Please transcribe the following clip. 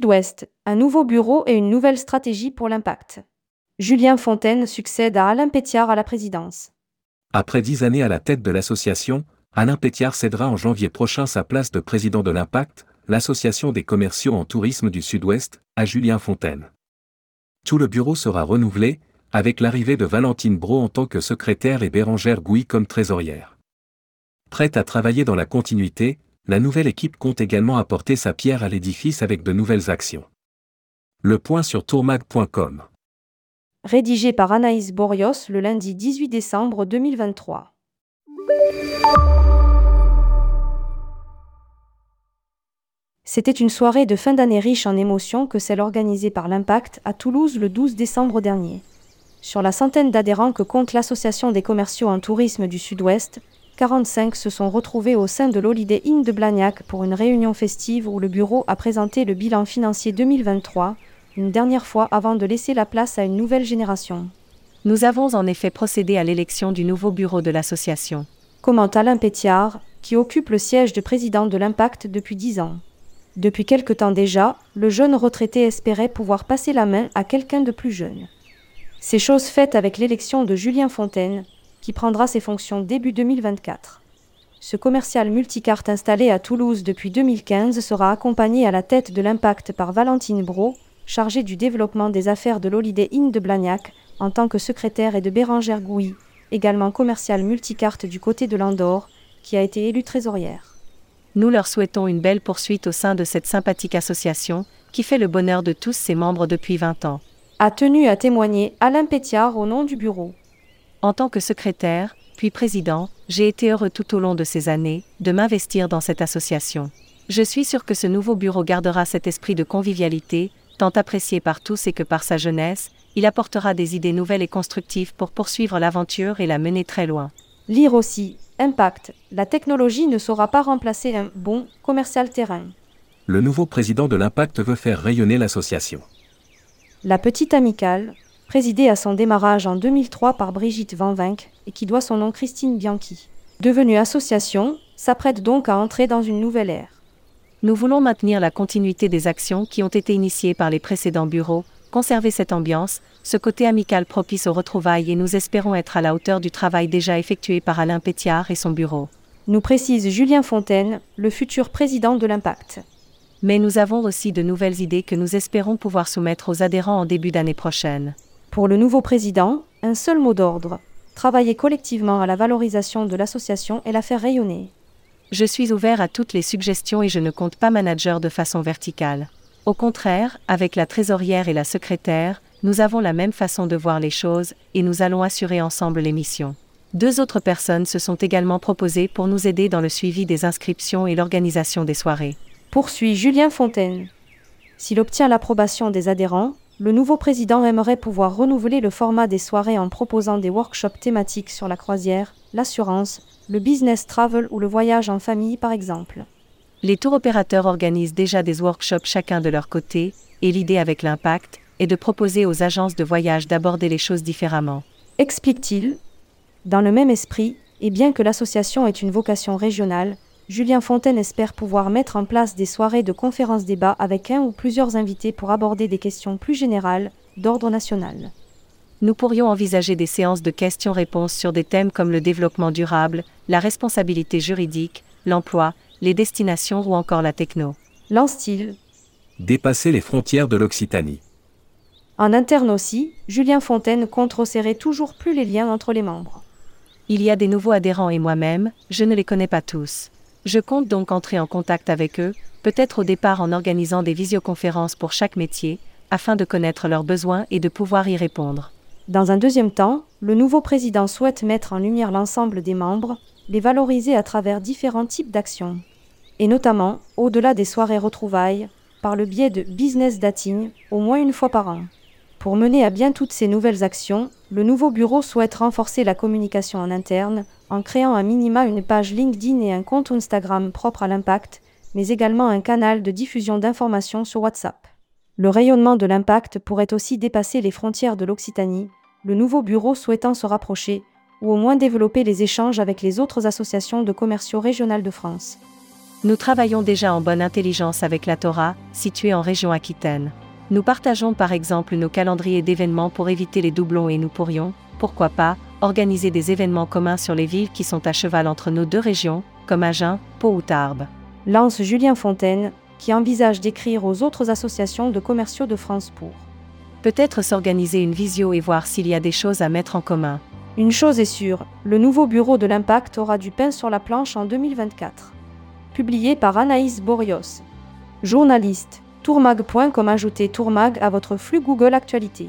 Sud-Ouest, un nouveau bureau et une nouvelle stratégie pour l'impact. Julien Fontaine succède à Alain Pétiard à la présidence. Après dix années à la tête de l'association, Alain Pétiard cédera en janvier prochain sa place de président de l'Impact, l'association des commerciaux en tourisme du Sud-Ouest, à Julien Fontaine. Tout le bureau sera renouvelé, avec l'arrivée de Valentine Bro en tant que secrétaire et Bérangère Gouy comme trésorière. Prête à travailler dans la continuité, la nouvelle équipe compte également apporter sa pierre à l'édifice avec de nouvelles actions. Le point sur tourmag.com. Rédigé par Anaïs Borios le lundi 18 décembre 2023. C'était une soirée de fin d'année riche en émotions que celle organisée par l'Impact à Toulouse le 12 décembre dernier. Sur la centaine d'adhérents que compte l'Association des commerciaux en tourisme du Sud-Ouest, 45 se sont retrouvés au sein de l'Holiday Inn de Blagnac pour une réunion festive où le bureau a présenté le bilan financier 2023, une dernière fois avant de laisser la place à une nouvelle génération. Nous avons en effet procédé à l'élection du nouveau bureau de l'association. Commente Alain Pétiard, qui occupe le siège de président de l'Impact depuis dix ans. Depuis quelque temps déjà, le jeune retraité espérait pouvoir passer la main à quelqu'un de plus jeune. C'est chose faite avec l'élection de Julien Fontaine, qui prendra ses fonctions début 2024. Ce commercial multicarte installé à Toulouse depuis 2015 sera accompagné à la tête de l'impact par Valentine Bro, chargée du développement des affaires de l'Holiday Inn de Blagnac, en tant que secrétaire et de Bérangère Gouy, également commercial multicarte du côté de l'Andorre, qui a été élue trésorière. Nous leur souhaitons une belle poursuite au sein de cette sympathique association, qui fait le bonheur de tous ses membres depuis 20 ans a tenu à témoigner Alain Pétiard au nom du bureau. En tant que secrétaire, puis président, j'ai été heureux tout au long de ces années de m'investir dans cette association. Je suis sûr que ce nouveau bureau gardera cet esprit de convivialité, tant apprécié par tous et que par sa jeunesse, il apportera des idées nouvelles et constructives pour poursuivre l'aventure et la mener très loin. Lire aussi, Impact, la technologie ne saura pas remplacer un bon commercial terrain. Le nouveau président de l'Impact veut faire rayonner l'association. La Petite Amicale, présidée à son démarrage en 2003 par Brigitte Van Vinck et qui doit son nom Christine Bianchi, devenue association, s'apprête donc à entrer dans une nouvelle ère. Nous voulons maintenir la continuité des actions qui ont été initiées par les précédents bureaux, conserver cette ambiance, ce côté amical propice aux retrouvailles et nous espérons être à la hauteur du travail déjà effectué par Alain Pétiard et son bureau. Nous précise Julien Fontaine, le futur président de l'Impact mais nous avons aussi de nouvelles idées que nous espérons pouvoir soumettre aux adhérents en début d'année prochaine. Pour le nouveau président, un seul mot d'ordre travailler collectivement à la valorisation de l'association et la faire rayonner. Je suis ouvert à toutes les suggestions et je ne compte pas manager de façon verticale. Au contraire, avec la trésorière et la secrétaire, nous avons la même façon de voir les choses et nous allons assurer ensemble les missions. Deux autres personnes se sont également proposées pour nous aider dans le suivi des inscriptions et l'organisation des soirées poursuit Julien Fontaine. S'il obtient l'approbation des adhérents, le nouveau président aimerait pouvoir renouveler le format des soirées en proposant des workshops thématiques sur la croisière, l'assurance, le business travel ou le voyage en famille par exemple. Les tours opérateurs organisent déjà des workshops chacun de leur côté, et l'idée avec l'impact est de proposer aux agences de voyage d'aborder les choses différemment. Explique-t-il. Dans le même esprit, et bien que l'association ait une vocation régionale, Julien Fontaine espère pouvoir mettre en place des soirées de conférences-débats avec un ou plusieurs invités pour aborder des questions plus générales, d'ordre national. Nous pourrions envisager des séances de questions-réponses sur des thèmes comme le développement durable, la responsabilité juridique, l'emploi, les destinations ou encore la techno. Lance-t-il Dépasser les frontières de l'Occitanie. En interne aussi, Julien Fontaine compte resserrer toujours plus les liens entre les membres. Il y a des nouveaux adhérents et moi-même, je ne les connais pas tous. Je compte donc entrer en contact avec eux, peut-être au départ en organisant des visioconférences pour chaque métier, afin de connaître leurs besoins et de pouvoir y répondre. Dans un deuxième temps, le nouveau président souhaite mettre en lumière l'ensemble des membres, les valoriser à travers différents types d'actions, et notamment, au-delà des soirées retrouvailles, par le biais de business dating, au moins une fois par an. Pour mener à bien toutes ces nouvelles actions, le nouveau bureau souhaite renforcer la communication en interne en créant à minima une page LinkedIn et un compte Instagram propre à l'impact, mais également un canal de diffusion d'informations sur WhatsApp. Le rayonnement de l'impact pourrait aussi dépasser les frontières de l'Occitanie, le nouveau bureau souhaitant se rapprocher, ou au moins développer les échanges avec les autres associations de commerciaux régionales de France. Nous travaillons déjà en bonne intelligence avec la Torah, située en région Aquitaine. Nous partageons par exemple nos calendriers d'événements pour éviter les doublons et nous pourrions, pourquoi pas, organiser des événements communs sur les villes qui sont à cheval entre nos deux régions, comme Agen, Pau ou Tarbes. Lance Julien Fontaine, qui envisage d'écrire aux autres associations de commerciaux de France pour. Peut-être s'organiser une visio et voir s'il y a des choses à mettre en commun. Une chose est sûre, le nouveau bureau de l'impact aura du pain sur la planche en 2024. Publié par Anaïs Borios. Journaliste, tourmag.com ajoutez tourmag à votre flux Google Actualité.